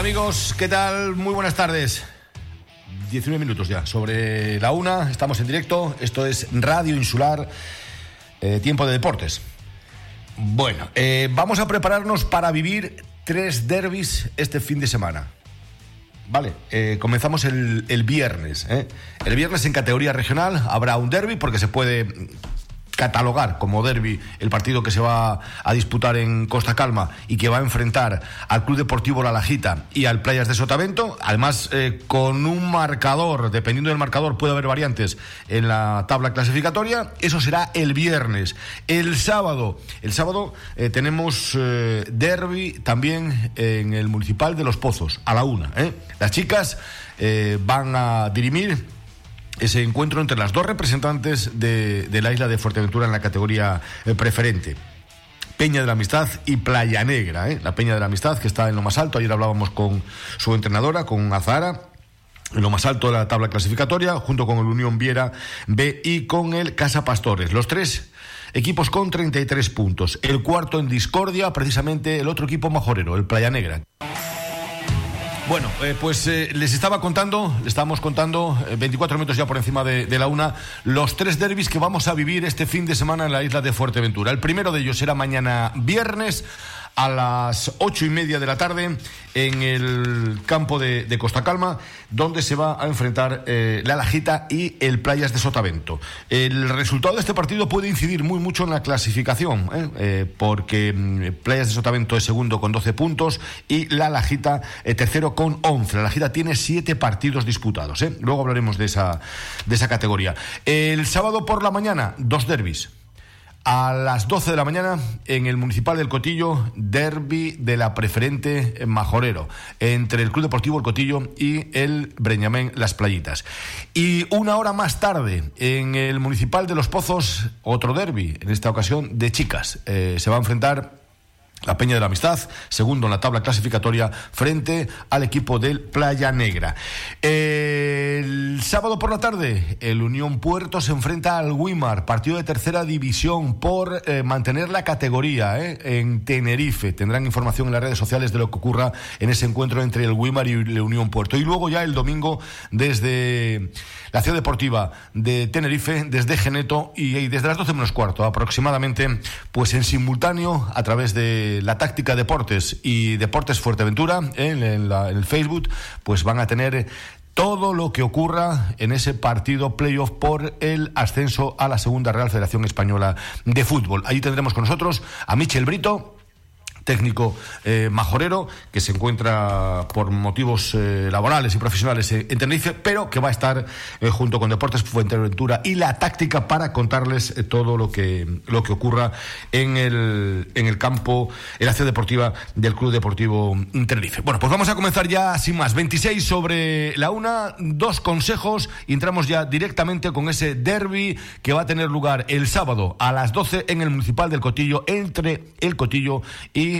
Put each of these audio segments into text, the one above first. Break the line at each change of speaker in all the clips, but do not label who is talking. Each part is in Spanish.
Amigos, ¿qué tal? Muy buenas tardes. 19 minutos ya, sobre la una, estamos en directo, esto es Radio Insular, eh, tiempo de deportes. Bueno, eh, vamos a prepararnos para vivir tres derbis este fin de semana. Vale, eh, comenzamos el, el viernes. El viernes en categoría regional habrá un derby porque se puede catalogar como derby el partido que se va a disputar en Costa Calma y que va a enfrentar al Club Deportivo La Lajita y al Playas de Sotavento, además eh, con un marcador, dependiendo del marcador puede haber variantes en la tabla clasificatoria, eso será el viernes. El sábado, el sábado eh, tenemos eh, derby también en el Municipal de Los Pozos, a la una. Las chicas van a dirimir ese encuentro entre las dos representantes de, la isla de Fuerteventura en la categoría eh, preferente. Peña de la Amistad y Playa Negra, ¿eh? la Peña de la Amistad que está en lo más alto. Ayer hablábamos con su entrenadora, con Azara, en lo más alto de la tabla clasificatoria, junto con el Unión Viera B y con el Casa Pastores. Los tres equipos con 33 puntos. El cuarto en discordia, precisamente el otro equipo majorero, el Playa Negra. Bueno, eh, pues eh, les estaba contando, le estábamos contando, 24 eh, minutos ya por encima de, de, la una, los tres derbis que vamos a vivir este fin de semana en la isla de Fuerteventura. El primero de ellos será mañana viernes a las ocho y media de la tarde en el campo de, Costa Calma, donde se va a enfrentar eh, la Lajita y el Playas de Sotavento. El resultado de este partido puede incidir muy mucho en la clasificación, ¿eh? Eh, porque mm, Playas de Sotavento es segundo con 12 puntos y la Lajita tercero con 11. La Lajita tiene siete partidos disputados. Luego hablaremos de esa, de esa categoría. El sábado por la mañana, dos derbis a las 12 de la mañana en el Municipal del Cotillo, derby de la preferente Majorero, entre el Club Deportivo El Cotillo y el Breñamén Las Playitas. Y una hora más tarde, en el Municipal de Los Pozos, otro derby, en esta ocasión de chicas. Eh, se va a enfrentar la Peña de la Amistad, segundo en la tabla clasificatoria, frente al equipo del Playa Negra. El sábado por la tarde, el Unión Puerto se enfrenta al Wimar, partido de tercera división por eh, mantener la categoría eh, en Tenerife. Tendrán información en las redes sociales de lo que ocurra en ese encuentro entre el Wimar y el Unión Puerto. Y luego ya el domingo, desde la ciudad deportiva de Tenerife, desde Geneto y, desde las 12 menos cuarto aproximadamente, pues en simultáneo a través de la táctica Deportes y Deportes Fuerteventura en, el Facebook, pues van a tener todo lo que ocurra en ese partido playoff por el ascenso a la segunda Real Federación Española de Fútbol. Allí tendremos con nosotros a Michel Brito técnico eh, majorero que se encuentra por motivos eh, laborales y profesionales en Tenerife, pero que va a estar eh, junto con Deportes Fuenteventura y la táctica para contarles todo lo que, lo que ocurra en el, en el campo, en la ciudad deportiva del Club Deportivo Tenerife. Bueno, pues vamos a comenzar ya sin más. 26 sobre la una, dos consejos y entramos ya directamente con ese derby que va a tener lugar el sábado a las 12 en el Municipal del Cotillo entre el Cotillo y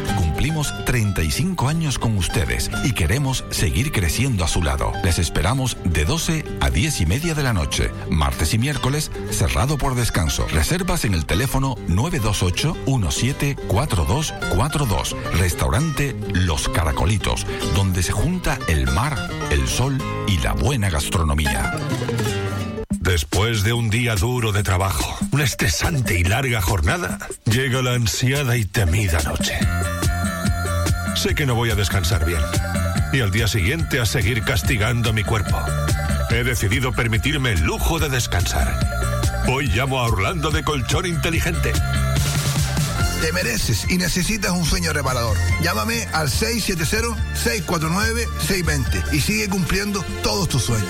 Cumplimos 35 años con ustedes y queremos seguir creciendo a su lado. Les esperamos de 12 a 10 y media de la noche, martes y miércoles, cerrado por descanso. Reservas en el teléfono 928-174242. Restaurante Los Caracolitos, donde se junta el mar, el sol y la buena gastronomía.
Después de un día duro de trabajo, una estresante y larga jornada, llega la ansiada y temida noche. Sé que no voy a descansar bien. Y al día siguiente a seguir castigando mi cuerpo. He decidido permitirme el lujo de descansar. Hoy llamo a Orlando de Colchón Inteligente.
Te mereces y necesitas un sueño reparador. Llámame al 670-649-620 y sigue cumpliendo todos tus sueños.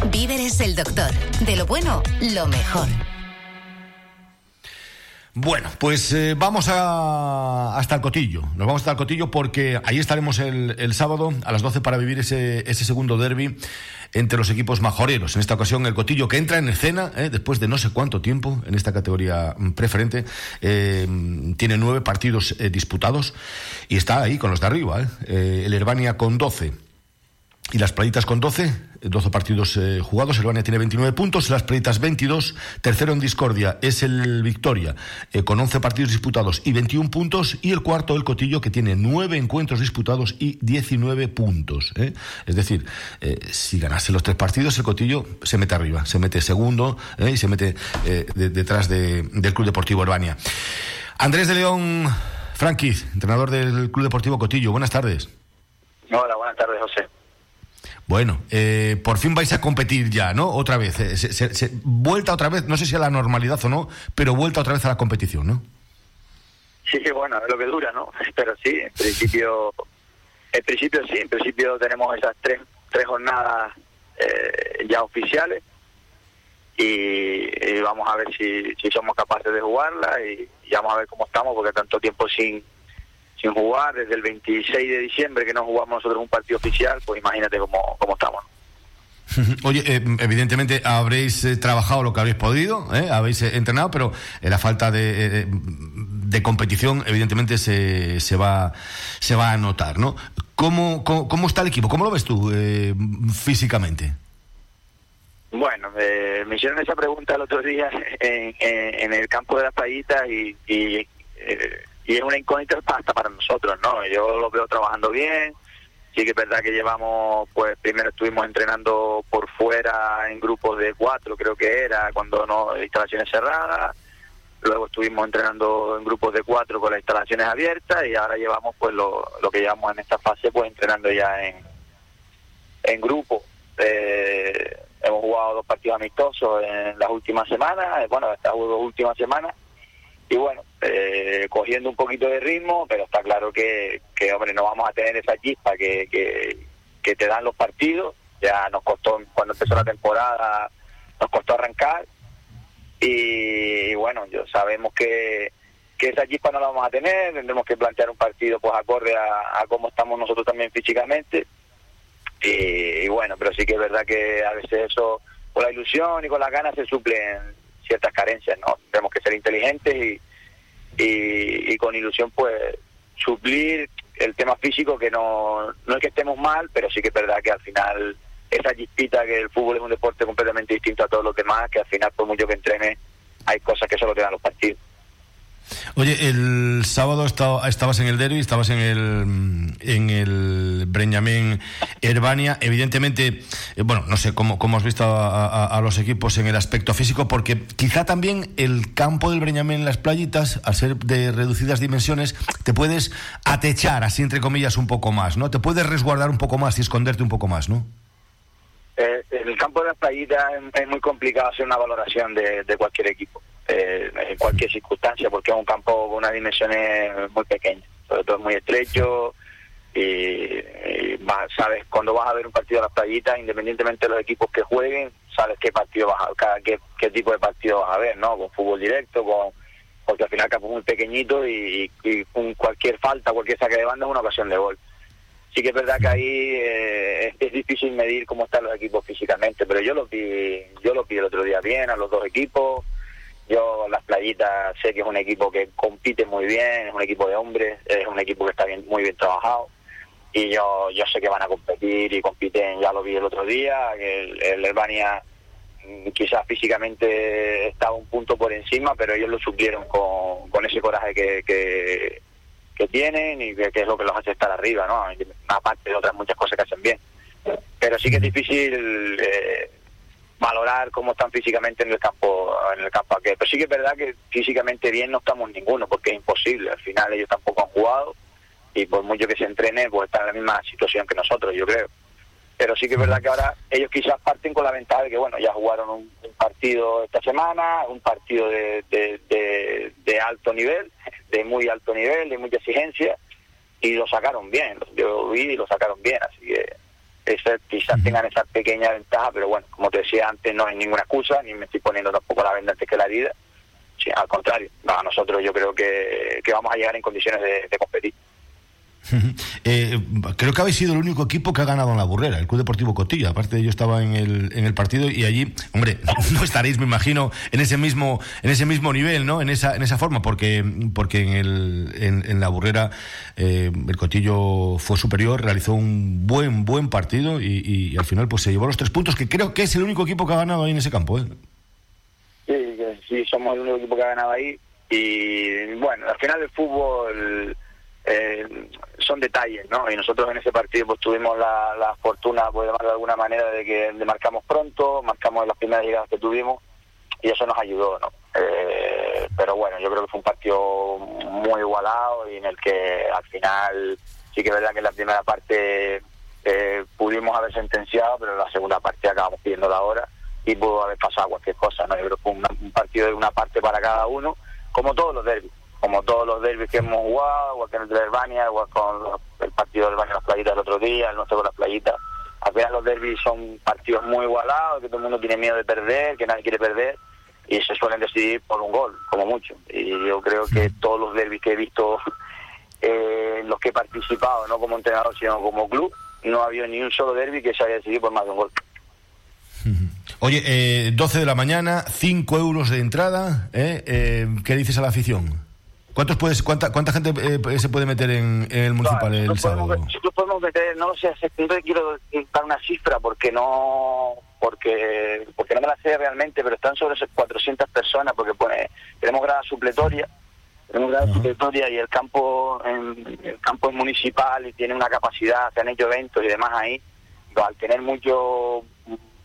Víveres el doctor. De lo bueno, lo mejor.
Bueno, pues eh, vamos a, hasta el Cotillo. Nos vamos hasta el Cotillo porque ahí estaremos el, sábado a las 12 para vivir ese, segundo derby entre los equipos majoreros. En esta ocasión, el Cotillo que entra en escena eh, después de no sé cuánto tiempo en esta categoría preferente. Eh, tiene nueve partidos disputados y está ahí con los de arriba. El Herbania con 12 y las Playitas con 12, 12 partidos eh, jugados. El Bania tiene 29 puntos, las Playitas 22. Tercero en discordia es el Victoria, eh, con 11 partidos disputados y 21 puntos. Y el cuarto, el Cotillo, que tiene 9 encuentros disputados y 19 puntos. ¿eh? Es decir, eh, si ganase los tres partidos, el Cotillo se mete arriba, se mete segundo y se mete de- detrás de- del Club Deportivo Herbania. Andrés de León Franquiz, entrenador del Club Deportivo Cotillo. Buenas tardes.
Hola, buenas tardes, José.
Bueno, eh, por fin vais a competir ya, ¿no? Otra vez. eh, se- se- vuelta otra vez, no sé si a la normalidad o no, pero vuelta otra vez a la competición, ¿no?
Sí, sí, bueno, es lo que dura, ¿no? Pero sí, en principio, en principio sí, en principio tenemos esas tres, tres jornadas eh, ya oficiales y, vamos a ver si, si somos capaces de jugarla y, y vamos a ver cómo estamos porque tanto tiempo sin sin jugar, desde el 26 de diciembre que no jugamos nosotros un partido oficial, pues imagínate cómo, cómo estamos.
Oye, eh, evidentemente habréis eh, trabajado lo que habéis podido, ¿eh? habéis eh, entrenado, pero la falta de, de competición evidentemente se, se, va, se va a notar, ¿no? ¿Cómo, cómo, cómo está el equipo? ¿Cómo lo ves tú eh, físicamente?
Bueno, eh, me hicieron esa pregunta el otro día en, en- en el campo de las payitas y, y, eh, y es una incógnita hasta para nosotros, ¿no? Yo lo veo trabajando bien, sí que es verdad que llevamos, pues primero estuvimos entrenando por fuera en grupos de cuatro, creo que era, cuando no instalaciones cerradas, luego estuvimos entrenando en grupos de cuatro con las instalaciones abiertas y ahora llevamos pues lo, lo que llevamos en esta fase pues entrenando ya en, en grupo. Eh, hemos jugado dos partidos amistosos en las últimas semanas, eh, bueno, estas dos últimas semanas, y bueno, eh, cogiendo un poquito de ritmo, pero está claro que, hombre, no vamos a tener esa chispa que, que, que te dan los partidos. Ya nos costó, cuando empezó la temporada, nos costó arrancar, y, bueno, yo sabemos que, que esa chispa no la vamos a tener, tendremos que plantear un partido pues acorde a, a cómo estamos nosotros también físicamente. Y, y bueno, pero sí que es verdad que a veces eso, con la ilusión y con las ganas se suplen ciertas carencias, ¿no? Tenemos que ser inteligentes y, y, y con ilusión pues suplir el tema físico que no, no es que estemos mal, pero sí que es verdad que al final esa chispita que el fútbol es un deporte completamente distinto a todos los demás, que al final por mucho que entrene hay cosas que solo te dan los partidos.
Oye, el sábado esta- estabas en el derby, estabas en el en el Breñamén Herbania. Evidentemente, eh, bueno, no sé cómo, cómo has visto a, los equipos en el aspecto físico, porque quizá también el campo del Breñamén, las playitas, al ser de reducidas dimensiones, te puedes atechar, así entre comillas, un poco más, ¿no? Te puedes resguardar un poco más y esconderte un poco más, ¿no?
Eh, en el campo de las playitas es, muy complicado hacer una valoración de cualquier equipo, eh, en cualquier circunstancia, porque es un campo con unas dimensiones muy pequeñas, sobre todo es muy estrecho y, y sabes cuando vas a ver un partido de las playitas, independientemente de los equipos que jueguen, sabes qué partido vas a, cada, qué, tipo de partido vas a ver, ¿no? Con fútbol directo, con porque al final el campo es muy pequeñito y, y- y cualquier falta, cualquier saque de banda es una ocasión de gol sí que es verdad que ahí eh, es, es difícil medir cómo están los equipos físicamente, pero yo los vi, yo los vi el otro día bien a los dos equipos. Yo las playitas sé que es un equipo que compite muy bien, es un equipo de hombres, es un equipo que está bien, muy bien trabajado y yo yo sé que van a competir y compiten, ya lo vi el otro día, que el, el Herbania mm, quizás físicamente estaba un punto por encima, pero ellos lo suplieron con, con ese coraje que, que, que tienen y que, que es lo que los hace estar arriba, ¿no? Aparte de otras muchas cosas que hacen bien. Pero sí que es difícil eh, valorar cómo están físicamente en el campo en el campo aquel. Pero sí que es verdad que físicamente bien no estamos ninguno, porque es imposible. Al final ellos tampoco han jugado y por mucho que se entrene, pues están en la misma situación que nosotros, yo creo. Pero sí que es verdad que ahora ellos quizás parten con la ventaja de que, bueno, ya jugaron un, partido esta semana, un partido de, de, alto nivel, de muy alto nivel, de mucha exigencia, y lo sacaron bien. Yo vi y lo sacaron bien, así que quizás tengan esa pequeña ventaja, pero bueno, como te decía antes, no hay ninguna excusa, ni me estoy poniendo tampoco la venda antes que la herida. Sí, al contrario, a nosotros yo creo que, vamos a llegar en condiciones de competir.
Eh, creo que habéis sido el único equipo que ha ganado en la burrera, el Club Deportivo Cotilla. Aparte, yo estaba en el, en el partido y allí, hombre, no estaréis, me imagino, en ese mismo, en ese mismo nivel, ¿no? En esa, en esa forma, porque, porque en, el, en, la burrera eh, el Cotillo fue superior, realizó un buen, buen partido y, al final, pues se llevó los tres puntos, que creo que es el único equipo que ha ganado ahí en ese campo, ¿eh?
Sí, sí, somos el único equipo que ha ganado ahí. Y bueno, al final el fútbol eh, son detalles, ¿no? Y nosotros en ese partido pues tuvimos la, fortuna, pues de alguna manera, de que le marcamos pronto, marcamos las primeras llegadas que tuvimos y eso nos ayudó, ¿no? Eh, pero bueno, yo creo que fue un partido muy igualado y en el que al final sí que es verdad que en la primera parte eh, pudimos haber sentenciado, pero en la segunda parte acabamos pidiendo la hora y pudo haber pasado cualquier cosa, ¿no? Yo creo que fue un partido de una parte para cada uno, como todos los derbis como todos los derbis que hemos jugado, igual que en el de Albania, igual con el partido del Albania las playitas el otro día, el nuestro con las playitas. Al final los derbis son partidos muy igualados, que todo el mundo tiene miedo de perder, que nadie quiere perder, y se suelen decidir por un gol, como mucho. Y yo creo que todos los derbis que he visto, eh, los que he participado, no como entrenador, sino como club, no ha habido ni un solo derby que se haya decidido por más de un gol.
Oye, eh, 12 de la mañana, 5 euros de entrada, ¿eh? ¿eh? ¿qué dices a la afición? ¿Cuántos puedes, cuánta, ¿Cuánta gente eh, se puede meter en, el municipal el sábado?
Nosotros podemos meter, no lo sé, no quiero dar una cifra porque no porque porque no me la sé realmente, pero están sobre 400 personas porque pone tenemos grada supletoria, tenemos grada supletoria y el campo en, el campo es municipal y tiene una capacidad, se han hecho eventos y demás ahí, al tener mucho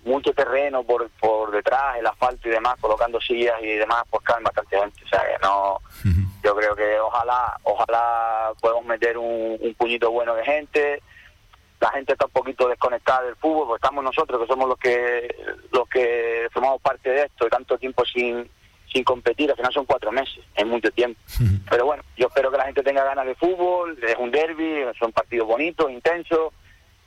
mucho terreno por, por detrás, el asfalto y demás, colocando sillas y demás, pues caen bastante gente. O sea que no, yo creo que ojalá, ojalá podamos meter un, puñito bueno de gente. La gente está un poquito desconectada del fútbol, porque estamos nosotros que somos los que los que formamos parte de esto, y tanto tiempo sin sin competir, al final son cuatro meses, es mucho tiempo. Pero bueno, yo espero que la gente tenga ganas de fútbol, es un derby, son partidos bonitos, intensos,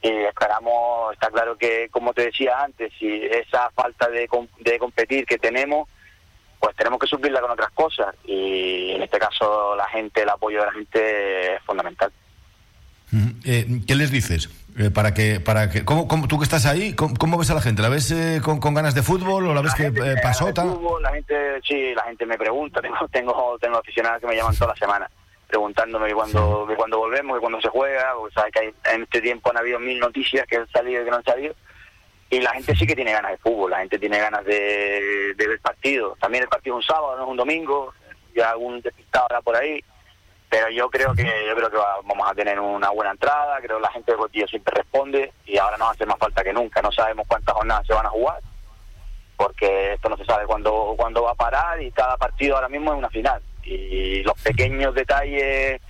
y esperamos, está claro que, como te decía antes, si esa falta de, de competir que tenemos, pues tenemos que suplirla con otras cosas y en este caso la gente, el apoyo de la gente es fundamental.
Eh, ¿Qué les dices? Eh, para que, para que, ¿cómo, tú que estás ahí, ¿cómo, ves a la gente? ¿La ves eh, con, ganas de fútbol o la, ves que pasó?
la gente, sí, la gente me pregunta, tengo, tengo, tengo aficionados que me llaman toda la semana preguntándome cuando, de cuando volvemos, de cuando se juega, porque sabes que en este tiempo han habido mil noticias que han salido y que no han salido, y la gente sí que tiene ganas de fútbol, la gente tiene ganas de, ver partidos. También el partido es un sábado, no es un domingo, ya algún despistado ahora por ahí, pero yo creo que yo creo que vamos a tener una buena entrada, creo que la gente de Cotillo siempre responde y ahora nos hace más falta que nunca, no sabemos cuántas jornadas se van a jugar, porque esto no se sabe cuándo, cuándo va a parar y cada partido ahora mismo es una final y los pequeños detalles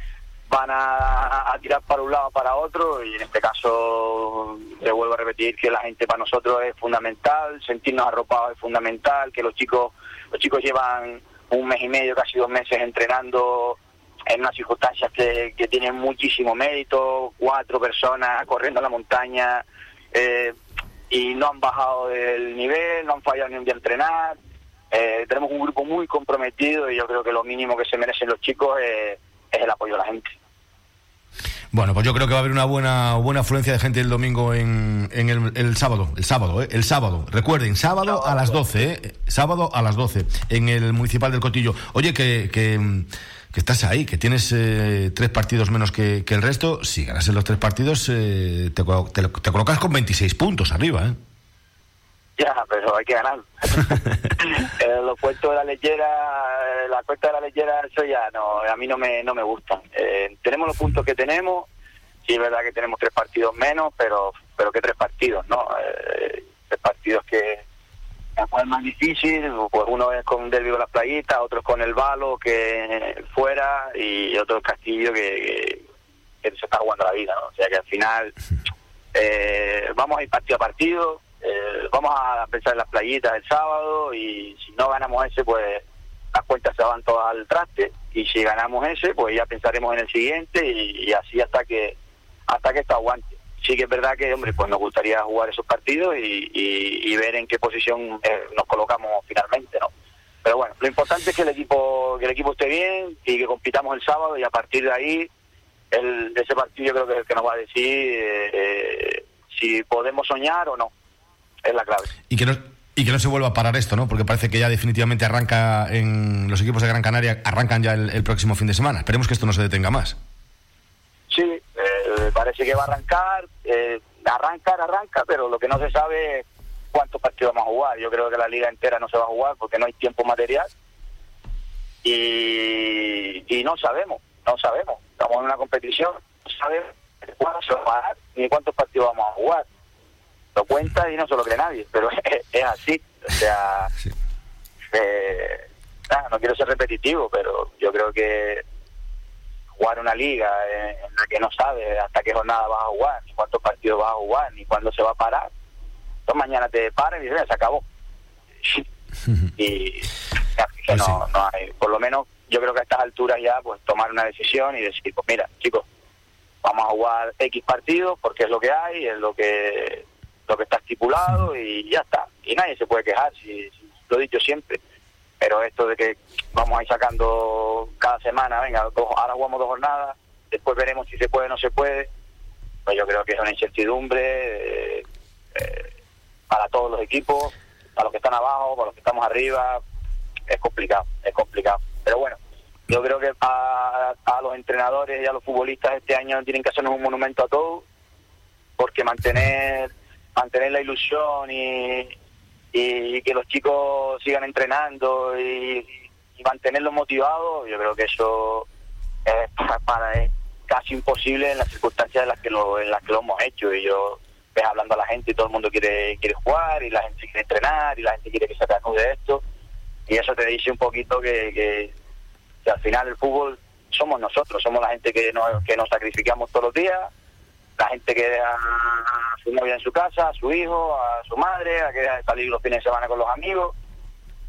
van a, tirar para un lado para otro y en este caso te vuelvo a repetir que la gente para nosotros es fundamental, sentirnos arropados es fundamental, que los chicos los chicos llevan un mes y medio, casi dos meses entrenando en unas circunstancias que, tienen muchísimo mérito, cuatro personas corriendo a la montaña eh, y no han bajado el nivel, no han fallado ni un día entrenar, eh, tenemos un grupo muy comprometido y yo creo que lo mínimo que se merecen los chicos es, el apoyo de la gente.
Bueno, pues yo creo que va a haber una buena buena afluencia de gente el domingo en, en el, sábado, el sábado, ¿eh? el sábado. Recuerden, sábado, a las 12, ¿eh? sábado a las 12 en el municipal del Cotillo. Oye, que, que, estás ahí, que tienes eh, tres partidos menos que, el resto. Si ganas en los tres partidos, te, te, te, colocas con 26 puntos arriba, ¿eh?
Ya, pero hay que ganar. eh, los puestos de la lechera, eh, la cuesta de la lechera, eso ya no, a mí no me, no me gustan. Eh, tenemos los puntos que tenemos, sí es verdad que tenemos tres partidos menos, pero pero que tres partidos, ¿no? Eh, tres partidos que, es más difícil, pues uno es con Derby con las playitas, otro es con el Balo, que fuera, y otro es Castillo, que, que, se está jugando la vida, ¿no? O sea que al final eh, vamos a ir partido a partido, eh, vamos a pensar en las playitas el sábado, y si no ganamos ese, pues las cuentas se van todas al traste, y si ganamos ese, pues ya pensaremos en el siguiente, y, así hasta que hasta que esto aguante sí que es verdad que, hombre, pues nos gustaría jugar esos partidos y, ver en qué posición eh, nos colocamos finalmente, ¿no? Pero bueno, lo importante es que el equipo que el equipo esté bien y que compitamos el sábado y a partir de ahí el, ese partido creo que es el que nos va a decir eh, eh, si podemos soñar o no. Es la clave.
Y que no y que no se vuelva a parar esto, ¿no? Porque parece que ya definitivamente arranca en los equipos de Gran Canaria arrancan ya el, el próximo fin de semana. Esperemos que esto no se detenga más.
Sí, eh, parece que va a arrancar, eh, arrancar, arranca, pero lo que no se sabe es cuántos partidos vamos a jugar. Yo creo que la liga entera no se va a jugar porque no hay tiempo material y, y no sabemos, no sabemos. Estamos en una competición, no sabemos cuándo se va a ni cuántos partidos vamos a jugar. Lo cuenta y no se lo cree nadie, pero es, así. O sea, eh, no quiero ser repetitivo, pero yo creo que jugar una liga en la que no sabe hasta qué jornada vas a jugar, ni cuántos partidos vas a jugar, ni cuándo se va a parar. Entonces mañana te paran y se acabó. y pues no, no hay, por lo menos yo creo que a estas alturas ya pues tomar una decisión y decir, pues mira, chicos, vamos a jugar X partidos porque es lo que hay, es lo que lo que está estipulado y ya está. Y nadie se puede quejar, si lo he dicho siempre pero esto de que vamos a ir sacando cada semana, venga, ahora jugamos dos jornadas, después veremos si se puede o no se puede, pues yo creo que es una incertidumbre eh, eh, para todos los equipos, para los que están abajo, para los que estamos arriba, es complicado, es complicado. Pero bueno, yo creo que a, a los entrenadores y a los futbolistas este año tienen que hacernos un monumento a todos, porque mantener mantener la ilusión y, y que los chicos sigan entrenando y, mantenerlos motivados, yo creo que eso es para, es casi imposible en las circunstancias en las que lo, en las que lo hemos hecho. Y yo ves hablando a la gente y todo el mundo quiere quiere jugar y la gente quiere entrenar y la gente quiere que se reanude esto. Y eso te dice un poquito que, que, al final el fútbol somos nosotros, somos la gente que nos, que nos sacrificamos todos los días la gente que deja a su novia en su casa, a su hijo, a su madre, a que deja de salir los fines de semana con los amigos.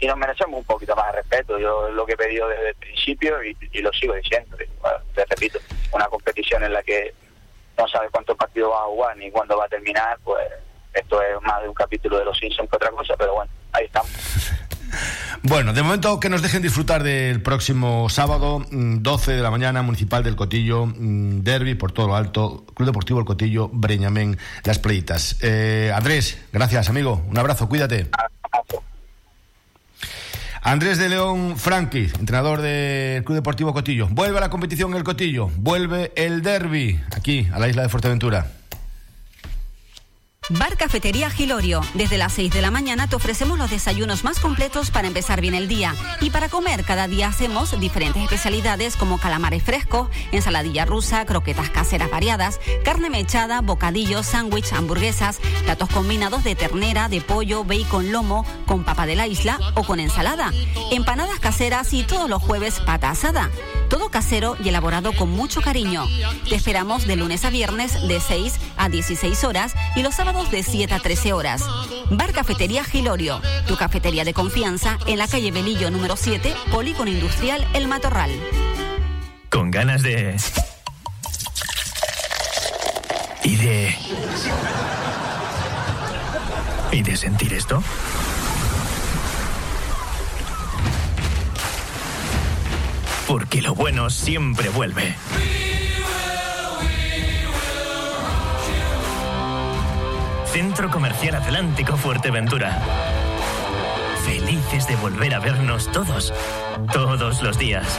Y nos merecemos un poquito más de respeto. Yo es lo que he pedido desde el principio y, lo sigo diciendo. te repito, una competición en la que no sabes cuántos partidos va a jugar ni cuándo va a terminar, pues esto es más de un capítulo de los Simpsons que otra cosa, pero bueno, ahí estamos.
Bueno, de momento que nos dejen disfrutar del próximo sábado, 12 mm, de la mañana, Municipal del Cotillo, mm, Derby por todo lo alto, Club Deportivo El Cotillo, Breñamén, Las Playitas. Eh, Andrés, gracias, amigo. Un abrazo, cuídate. Andrés de León Franqui, entrenador del Club Deportivo Cotillo. Vuelve a la competición el Cotillo, vuelve el Derby aquí, a la isla de Fuerteventura.
Bar Cafetería Gilorio. Desde las 6 de la mañana te ofrecemos los desayunos más completos para empezar bien el día. Y para comer, cada día hacemos diferentes especialidades como calamares frescos, ensaladilla rusa, croquetas caseras variadas, carne mechada, bocadillos, sándwich, hamburguesas, platos combinados de ternera, de pollo, bacon, lomo, con papa de la isla o con ensalada, empanadas caseras y todos los jueves pata asada. Todo casero y elaborado con mucho cariño. Te esperamos de lunes a viernes de 6 a 16 horas y los sábados de 7 a 13 horas. Bar Cafetería Gilorio, tu cafetería de confianza en la calle Belillo número 7, Polígono Industrial El Matorral.
Con ganas de... Y de... ¿Y de sentir esto? Porque lo bueno siempre vuelve. Centro Comercial Atlántico Fuerteventura. Felices de volver a vernos todos, todos los días.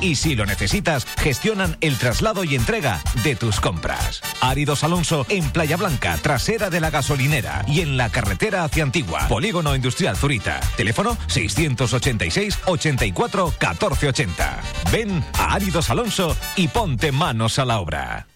Y si lo necesitas, gestionan el traslado y entrega de tus compras. Áridos Alonso en Playa Blanca, trasera de la gasolinera y en la carretera hacia Antigua. Polígono Industrial Zurita. Teléfono 686 84 1480. Ven a Áridos Alonso y ponte manos a la obra.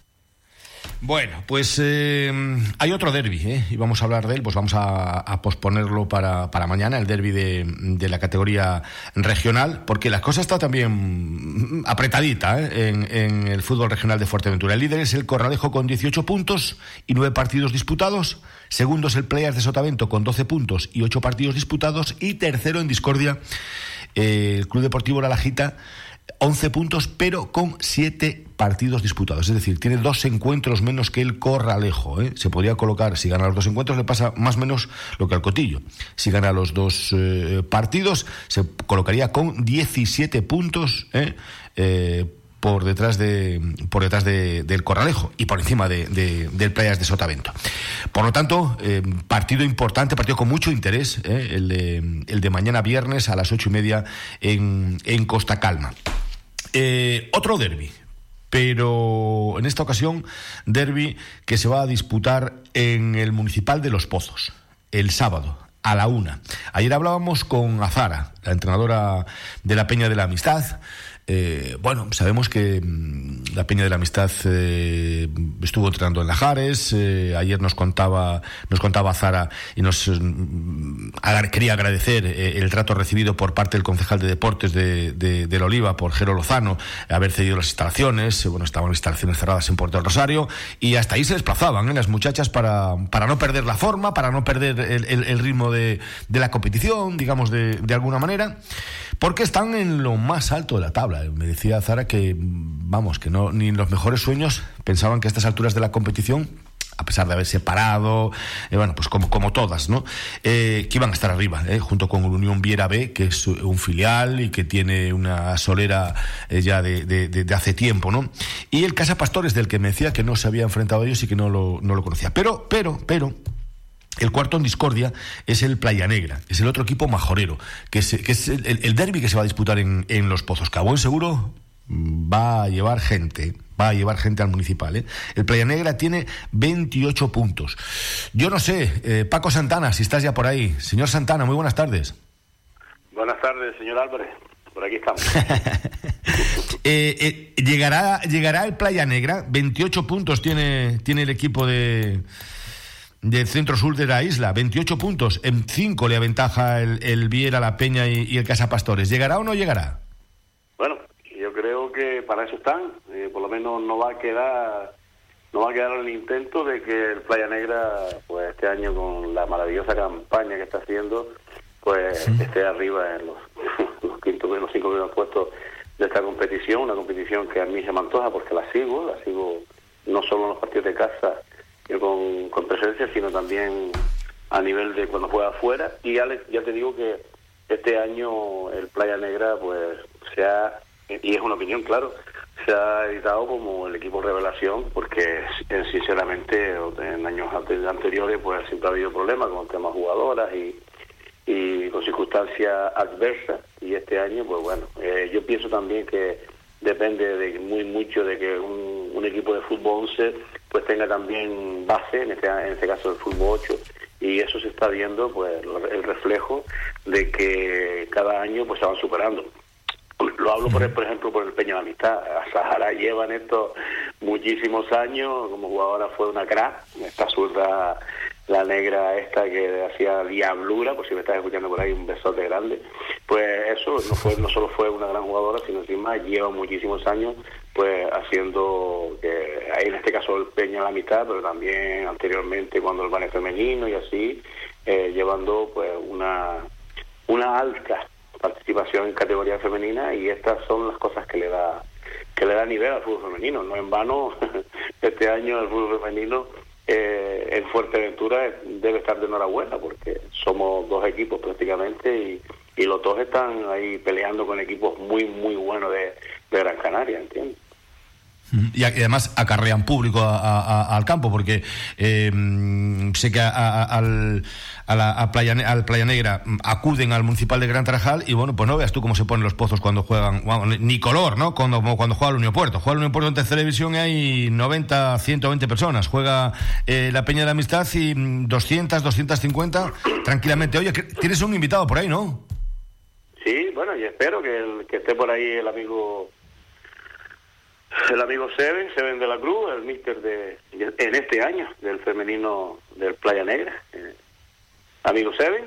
Bueno, pues eh, hay otro derby, ¿eh? y vamos a hablar de él, pues vamos a, posponerlo para, mañana, el derby de, la categoría regional, porque la cosa está también apretadita ¿eh? en, el fútbol regional de Fuerteventura. El líder es el Corralejo con 18 puntos y 9 partidos disputados, segundo es el Playas de Sotavento con 12 puntos y 8 partidos disputados, y tercero en discordia eh, el Club Deportivo La Lajita 11 puntos, pero con 7 partidos disputados. Es decir, tiene dos encuentros menos que el Corralejo. ¿eh? Se podría colocar, si gana los dos encuentros, le pasa más o menos lo que al Cotillo. Si gana los dos eh, partidos, se colocaría con 17 puntos. ¿eh? por detrás de por detrás del Corralejo y por encima de, del Playas de Sotavento. Por lo tanto, partido importante, partido con mucho interés, el, de, el de mañana viernes a las ocho y media en, en Costa Calma. Otro derby, pero en esta ocasión derby que se va a disputar en el Municipal de Los Pozos, el sábado a la una. Ayer hablábamos con Azara, la entrenadora de la Peña de la Amistad, eh, bueno, sabemos que mm, la Peña de la Amistad eh, estuvo entrenando en Lajares. Eh, ayer nos contaba, nos contaba Zara y nos mm, quería agradecer el trato recibido por parte del concejal de deportes de, de, la Oliva, por Jero Lozano, haber cedido las instalaciones. bueno, estaban las instalaciones cerradas en Puerto del Rosario y hasta ahí se desplazaban las muchachas para, para no perder la forma, para no perder el, el, ritmo de, de, la competición, digamos, de, de alguna manera, porque están en lo más alto de la tabla. Me decía Zara que, vamos, que no ni en los mejores sueños pensaban que a estas alturas de la competición a pesar de haberse parado, eh, bueno, pues como, como todas, ¿no? Eh, que iban a estar arriba, eh, junto con el Unión Viera B, que es un filial y que tiene una solera ya de, hace tiempo, ¿no? Y el Casa Pastores, del que me decía que no se había enfrentado a ellos y que no lo, no lo conocía. Pero, pero, pero, el cuarto en discordia es el Playa Negra, es el otro equipo majorero, que es, que es el, el derby que se va a disputar en, en Los Pozos. Que a buen seguro va a llevar gente, va a llevar gente al municipal. ¿eh? El Playa Negra tiene 28 puntos. Yo no sé, eh, Paco Santana, si estás ya por ahí. Señor Santana, muy buenas tardes.
Buenas tardes, señor Álvarez. Por aquí estamos.
eh, llegará, llegará el Playa Negra. 28 puntos tiene, tiene el equipo de del centro sur de la isla, 28 puntos, en 5 le aventaja el, el Viera, la Peña y, el Casa Pastores. ¿Llegará o no llegará?
Bueno, yo creo que para eso están, eh, por lo menos no va a quedar no va a quedar el intento de que el Playa Negra, pues este año con la maravillosa campaña que está haciendo, pues esté arriba en los, los quintos, los cinco primeros puestos de esta competición, una competición que a mí se me antoja porque la sigo, la sigo no solo en los partidos de casa, con, con presencia, sino también a nivel de cuando juega afuera. Y Alex, ya te digo que este año el Playa Negra, pues se ha, y es una opinión, claro, se ha editado como el equipo revelación, porque sinceramente en años anteriores pues siempre ha habido problemas con temas jugadoras y, y con circunstancias adversas. Y este año, pues bueno, eh, yo pienso también que depende de muy mucho de que un, un equipo de fútbol 11 pues tenga también base, en este, en este caso el fútbol 8, y eso se está viendo, pues el reflejo de que cada año pues se van superando. Lo hablo, por, por ejemplo, por el Peña de Amistad. A Sahara lleva en esto muchísimos años, como jugadora fue una crack, esta zurda la negra esta que hacía diablura, pues si me estás escuchando por ahí, un besote grande. Pues eso no fue no solo fue una gran jugadora, sino encima lleva muchísimos años pues haciendo que en este caso el Peña la mitad, pero también anteriormente cuando el Vale femenino y así, eh, llevando pues una una alta participación en categoría femenina y estas son las cosas que le da que le da nivel al fútbol femenino. No en vano, este año el fútbol femenino eh, en Fuerteventura debe estar de enhorabuena porque somos dos equipos prácticamente y, y los dos están ahí peleando con equipos muy, muy buenos de, de Gran Canaria, ¿entiendes?
Y además acarrean público al campo, porque eh, sé que al, a la, Playa, al Playa Negra acuden al municipal de Gran Tarajal y bueno, pues no veas tú cómo se ponen los pozos cuando juegan, ni color, ¿no? Cuando, cuando juega el Unión Puerto. Juega el Unión Puerto en tercera división y hay 90, 120 personas. Juega eh, la Peña de la Amistad y 200, 250 tranquilamente. Oye, tienes un invitado por ahí, ¿no?
Sí, bueno, y espero que, el, que esté por ahí el amigo el amigo Seven, Seven de la Cruz, el míster de, en este año del femenino del Playa Negra. Eh, amigo Seven.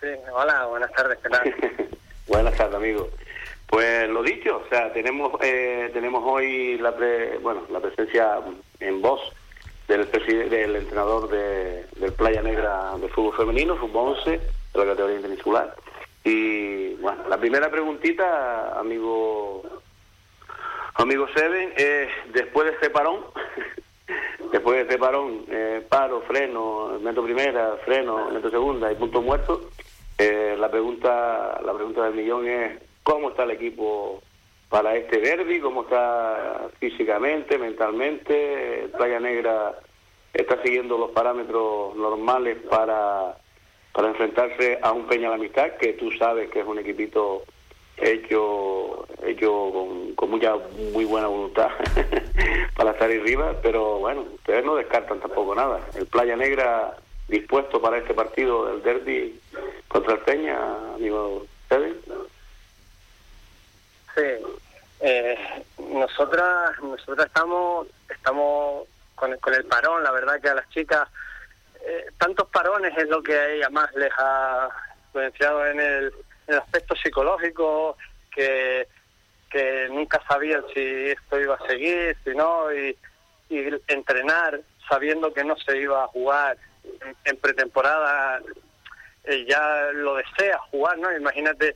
Sí, hola, buenas tardes, ¿qué tal?
buenas tardes, amigo. Pues lo dicho, o sea, tenemos eh, tenemos hoy la bueno la presencia en voz del del entrenador de, del Playa Negra de fútbol femenino, fútbol 11, de la categoría interinsular. Y bueno, la primera preguntita, amigo Amigo Seven, eh, después de este parón, después de este parón, eh, paro, freno, meto primera, freno, meto segunda y punto muerto, eh, la pregunta la pregunta del millón es ¿cómo está el equipo para este derby? ¿Cómo está físicamente, mentalmente? Playa Negra está siguiendo los parámetros normales para, para enfrentarse a un Peña la Amistad, que tú sabes que es un equipito hecho hecho con, con mucha muy buena voluntad para estar arriba pero bueno ustedes no descartan tampoco nada. El Playa Negra dispuesto para este partido del derby contra el Peña amigo ustedes
sí eh, nosotras nosotras estamos estamos con, con el parón la verdad que a las chicas eh, tantos parones es lo que a ella más les ha influenciado en el el aspecto psicológico, que, que nunca sabían si esto iba a seguir, si no, y, entrenar sabiendo que no se iba a jugar en, pretemporada, eh, ya lo desea jugar, ¿no? Imagínate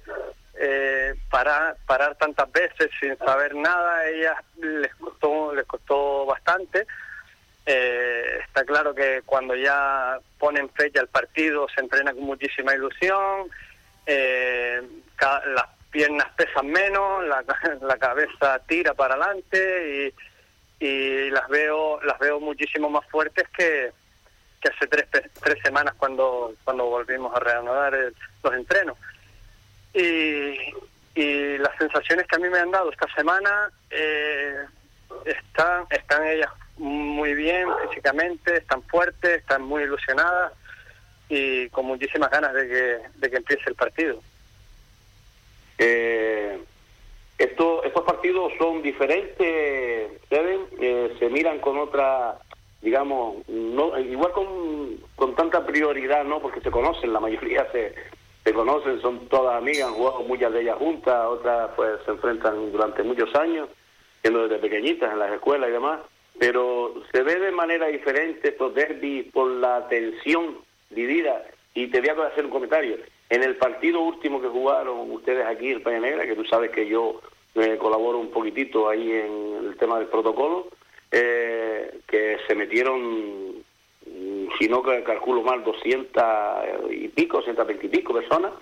eh, parar, tantas veces sin saber nada, a ellas les costó, les costó bastante. Eh, está claro que cuando ya ponen fecha el partido se entrena con muchísima ilusión, eh, las piernas pesan menos, la, la cabeza tira para adelante y, y, las veo las veo muchísimo más fuertes que, que hace tres, tres semanas cuando cuando volvimos a reanudar los entrenos. Y, y las sensaciones que a mí me han dado esta semana eh, están están ellas muy bien físicamente, están fuertes, están muy ilusionadas y con muchísimas ganas de que, de que empiece el partido.
Eh, esto, estos partidos son diferentes, eh, se miran con otra, digamos, no igual con, con tanta prioridad, ¿no? Porque se conocen, la mayoría se, se conocen, son todas amigas, han jugado muchas de ellas juntas, otras pues se enfrentan durante muchos años, siendo desde pequeñitas en las escuelas y demás, pero se ve de manera diferente estos derbis por la tensión vivida. Y te voy a hacer un comentario. En el partido último que jugaron ustedes aquí, el Peña Negra, que tú sabes que yo me colaboro un poquitito ahí en el tema del protocolo, eh, que se metieron, mm, si no calculo mal, 200 y pico, 120 y pico personas,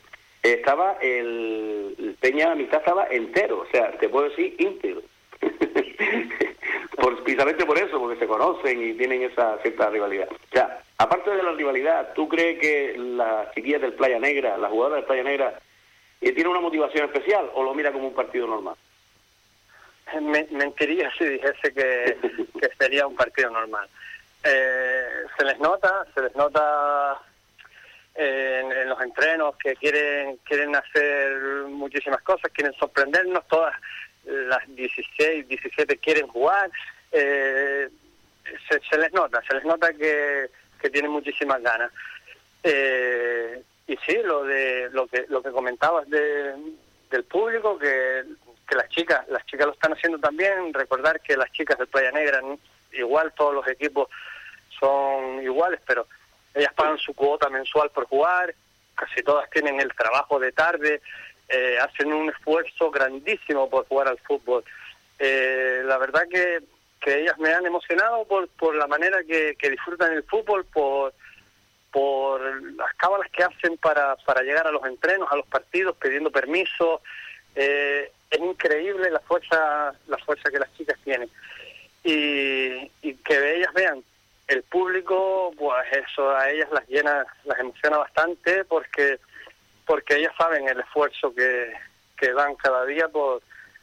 estaba el, Peña, mitad estaba entero, o sea, te puedo decir íntegro. por, precisamente por eso, porque se conocen y tienen esa cierta rivalidad. O sea, aparte de la rivalidad, ¿tú crees que la chiquilla del Playa Negra, la jugadora del Playa Negra, eh, tiene una motivación especial o lo mira como un partido normal?
Me, mentiría si dijese que, sería un partido normal. Eh, se les nota, se les nota en, en, los entrenos que quieren quieren hacer muchísimas cosas, quieren sorprendernos todas las 16, 17 quieren jugar, eh, se, les nota, se les nota que, que tienen muchísimas ganas. Eh, y sí, lo de lo que lo que comentabas de, del público, que, que las chicas las chicas lo están haciendo también, recordar que las chicas de Playa Negra, igual todos los equipos son iguales, pero ellas pagan su cuota mensual por jugar casi todas tienen el trabajo de tarde, eh, hacen un esfuerzo grandísimo por jugar al fútbol. Eh, la verdad que, que ellas me han emocionado por, por la manera que, que disfrutan el fútbol, por, por las cábalas que hacen para, para llegar a los entrenos, a los partidos, pidiendo permiso. Eh, es increíble la fuerza, la fuerza que las chicas tienen. Y, y que ellas vean el público, pues eso a ellas las llena, las emociona bastante porque porque ellas saben el esfuerzo que, que dan cada día por,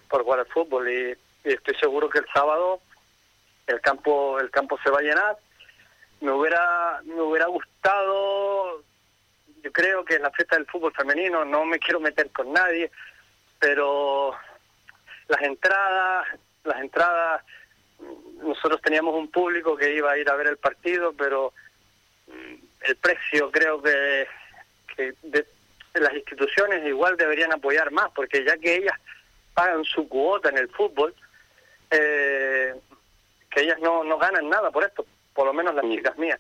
por jugar al fútbol y estoy seguro que el sábado el campo el campo se va a llenar. Me hubiera me hubiera gustado yo creo que en la fiesta del fútbol femenino no me quiero meter con nadie pero las entradas las entradas nosotros teníamos un público que iba a ir a ver el partido pero mm, el precio creo que, que de, las instituciones igual deberían apoyar más porque ya que ellas pagan su cuota en el fútbol eh, que ellas no, no ganan nada por esto por lo menos las chicas mías.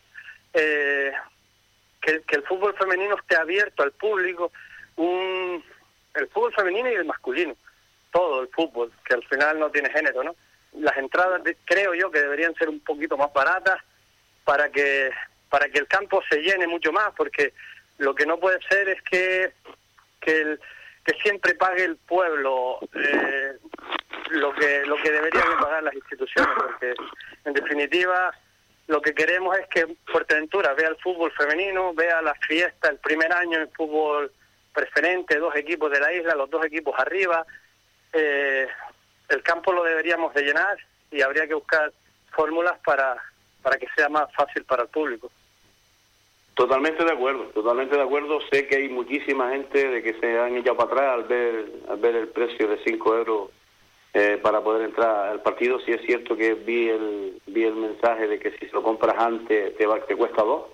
Eh, que, que, el fútbol femenino esté abierto al público, un, el fútbol femenino y el masculino, todo el fútbol, que al final no tiene género, ¿no? Las entradas de, creo yo que deberían ser un poquito más baratas para que para que el campo se llene mucho más, porque lo que no puede ser es que que, el, que siempre pague el pueblo eh, lo que lo que deberían de pagar las instituciones, porque en definitiva lo que queremos es que Fuerteventura vea el fútbol femenino, vea la fiesta, el primer año en fútbol preferente, dos equipos de la isla, los dos equipos arriba. Eh, el campo lo deberíamos de llenar y habría que buscar fórmulas para, para que sea más fácil para el público.
Totalmente de acuerdo, totalmente de acuerdo. Sé que hay muchísima gente de que se han echado para atrás al ver, al ver el precio de 5 euros eh, para poder entrar al partido. Sí es cierto que vi el, vi el mensaje de que si se lo compras antes te, va, te cuesta dos.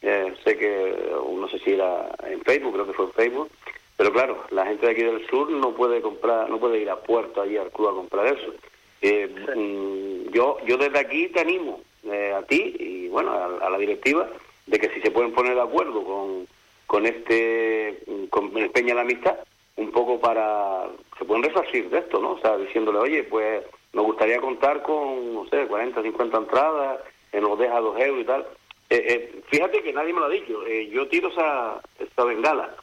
Eh, sé que, no sé si era en Facebook, creo que fue en Facebook. Pero claro, la gente de aquí del sur no puede comprar, no puede ir a Puerto allí al club a comprar eso. Eh, mm, yo, yo desde aquí te animo eh, a ti y bueno a, a, la directiva de que si se pueden poner de acuerdo con, con este con Peña la Amistad un poco para se pueden resarcir de esto, ¿no? O sea, diciéndole, oye, pues nos gustaría contar con, no sé, 40, 50 entradas, que nos deja dos euros y tal. Eh, eh, fíjate que nadie me lo ha dicho. Eh, yo tiro esa, esa bengala.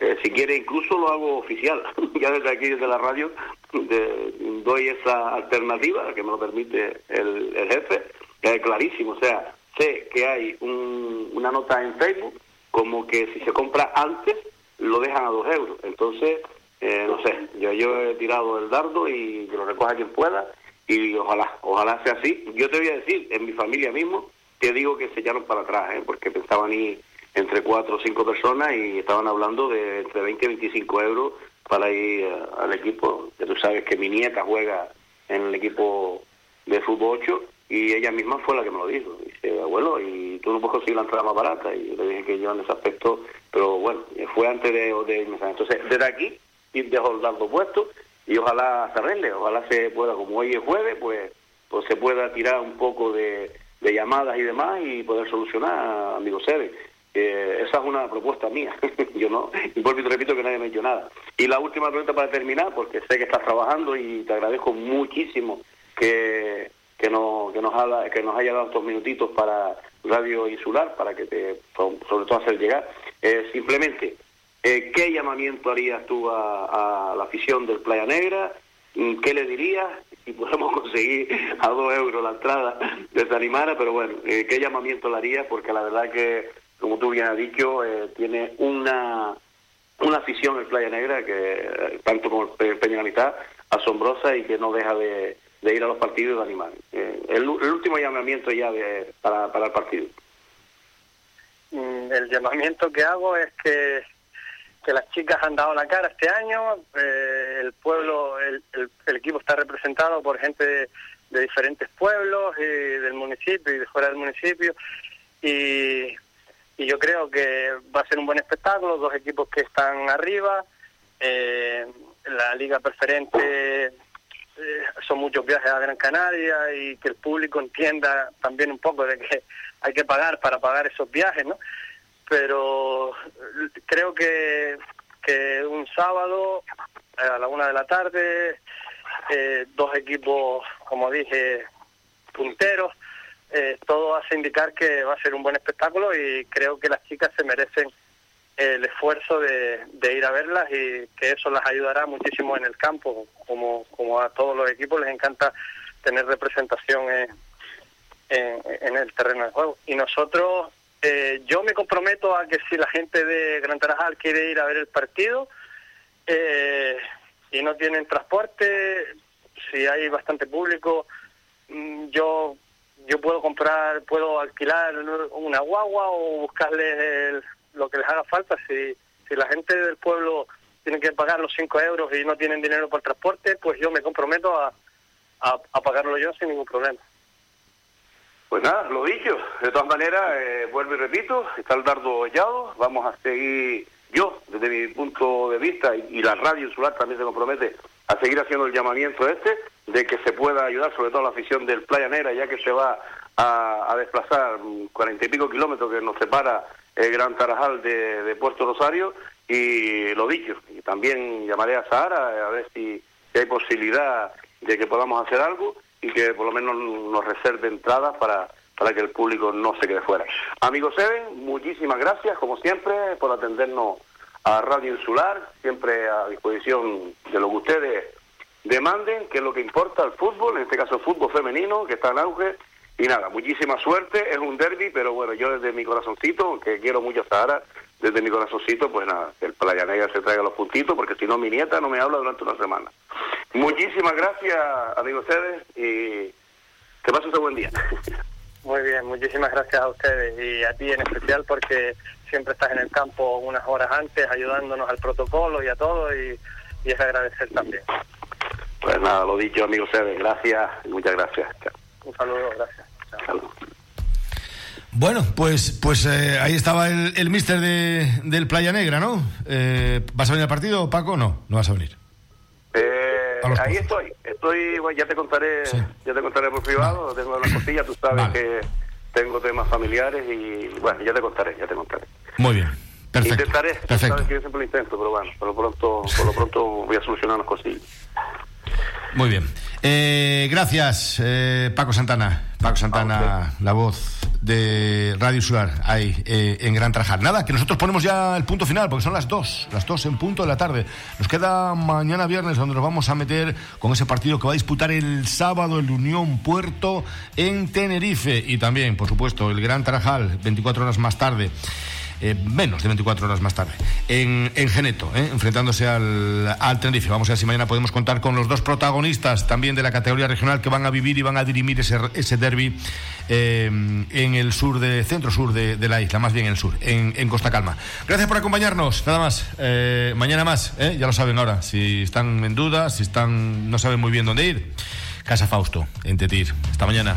Eh, si quiere, incluso lo hago oficial. ya desde aquí, desde la radio, de, doy esa alternativa que me lo permite el, el jefe. Clarísimo. O sea, sé que hay un, una nota en Facebook como que si se compra antes, lo dejan a dos euros. Entonces, eh, no sé, yo, he tirado el dardo y que lo recoja quien pueda y ojalá, ojalá sea así. Yo te voy a decir, en mi familia mismo, te digo que se echaron para atrás, ¿eh? porque pensaban ir entre cuatro o cinco personas y estaban hablando de entre 20 y 25 euros para ir uh, al equipo. Ya tú sabes que mi nieta juega en el equipo de fútbol 8 y ella misma fue la que me lo dijo. Dice, abuelo, y tú no puedes conseguir la entrada más barata. Y yo le dije que yo en ese aspecto, pero bueno, fue antes de, de Entonces, desde aquí y dejo el dardo puesto y ojalá se arregle, ojalá se pueda, como hoy es jueves, pues, pues se pueda tirar un poco de, llamadas y demás y poder solucionar, amigo Sede. Esa es una propuesta mía, yo no, y vuelvo y te repito que nadie me ha nada. Y la última pregunta para terminar, porque sé que estás trabajando y te agradezco muchísimo que, que, nos, que, nos, haya, que nos haya dado estos minutitos para Radio Insular, para que te, sobre todo hacer llegar. Eh, simplemente, eh, ¿Qué llamamiento harías tú a, la afición del Playa Negra? ¿Qué le dirías? Si podemos conseguir a dos euros la entrada, desanimara, pero bueno, eh, ¿qué llamamiento le harías? Porque la verdad que, como tú bien has dicho, eh, tiene una, una afición el Playa Negra, que eh, tanto como el Peña la asombrosa y que no deja de, ir a los partidos de animar. El, el, último llamamiento ya de, para, para el partido.
Mm, el llamamiento que hago es que que las chicas han dado la cara este año, eh, el pueblo, el, el, equipo está representado por gente de, diferentes pueblos y del municipio y de fuera del municipio. Y, y, yo creo que va a ser un buen espectáculo, dos equipos que están arriba, eh, la liga preferente eh, son muchos viajes a Gran Canaria y que el público entienda también un poco de que hay que pagar para pagar esos viajes, ¿no? pero creo que, que un sábado eh, a la una de la tarde, eh, dos equipos, como dije, punteros, eh, todo hace indicar que va a ser un buen espectáculo y creo que las chicas se merecen el esfuerzo de, ir a verlas y que eso las ayudará muchísimo en el campo, como, como a todos los equipos les encanta tener representación en, en, el terreno de juego. Y nosotros, eh, yo me comprometo a que si la gente de Gran Tarajal quiere ir a ver el partido eh, y no tienen transporte, si hay bastante público, mm, yo yo puedo comprar, puedo alquilar una guagua o buscarles lo que les haga falta. Si, si la gente del pueblo tiene que pagar los 5 euros y no tienen dinero por transporte, pues yo me comprometo a, a pagarlo yo sin ningún problema.
Pues nada, lo dicho. De todas maneras, eh, vuelvo y repito, está el dardo hallado. Vamos a seguir, yo, desde mi punto de vista, y, la radio insular también se compromete a seguir haciendo el llamamiento este, de que se pueda ayudar sobre todo a la afición del Playa Negra, ya que se va a, desplazar cuarenta y pico kilómetros que nos separa el Gran Tarajal de, Puerto Rosario. Y lo dicho, y también llamaré a Sahara a ver si hay posibilidad de que podamos hacer algo y que por lo menos nos reserve entradas para, para que el público no se quede fuera. Amigos Seven, muchísimas gracias, como siempre, por atendernos a Radio Insular, siempre a disposición de lo que ustedes demanden, que es lo que importa el fútbol, en este caso el fútbol femenino, que está en auge. Y nada, muchísima suerte, es un derby, pero bueno, yo desde mi corazoncito, que quiero mucho a Sahara, desde mi corazoncito, pues nada, que el Playa Negra se traiga los puntitos, porque si no mi nieta no me habla durante una semana. Muchísimas gracias, amigos ustedes, y que pasen un buen día.
Muy bien, muchísimas gracias a ustedes y a ti en especial porque siempre estás en el campo unas horas antes ayudándonos al protocolo y a todo y, es agradecer también.
Pues nada, lo dicho, amigos ustedes, gracias y muchas gracias.
Un saludo, gracias.
Bueno, pues pues eh, ahí estaba el, el mister de, del Playa Negra, ¿no? Eh, ¿Vas a venir al partido, Paco? No, no vas a venir.
Eh, ahí estoy, estoy, bueno, ya te contaré, ya te contaré por privado, tengo las costillas, tú sabes que tengo temas familiares y bueno, ya te contaré, ya te contaré.
Muy bien. Perfecto.
Intentaré, Perfecto. sabes que yo siempre lo intento, pero bueno, por lo pronto, por lo pronto voy a solucionar las cosillas.
Muy bien. Eh, gracias, eh, Paco Santana. Paco Santana, la voz de Radio Insular, ahí eh, en Gran Trajar. Nada, que nosotros ponemos ya el punto final, porque son las dos, las dos en punto de la tarde. Nos queda mañana viernes, donde nos vamos a meter con ese partido que va a disputar el sábado el Unión Puerto en Tenerife. Y también, por supuesto, el Gran Tarajal, 24 horas más tarde. Eh, menos de 24 horas más tarde, en, en Geneto, eh, enfrentándose al, al Tenerife. Vamos a ver si mañana podemos contar con los dos protagonistas también de la categoría regional que van a vivir y van a dirimir ese, ese derby eh, en el sur, de centro-sur de, de, la isla, más bien en el sur, en, en Costa Calma. Gracias por acompañarnos, nada más. mañana más, ya lo saben ahora, si están en duda, si están no saben muy bien dónde ir. Casa Fausto, en Tetir. Hasta mañana.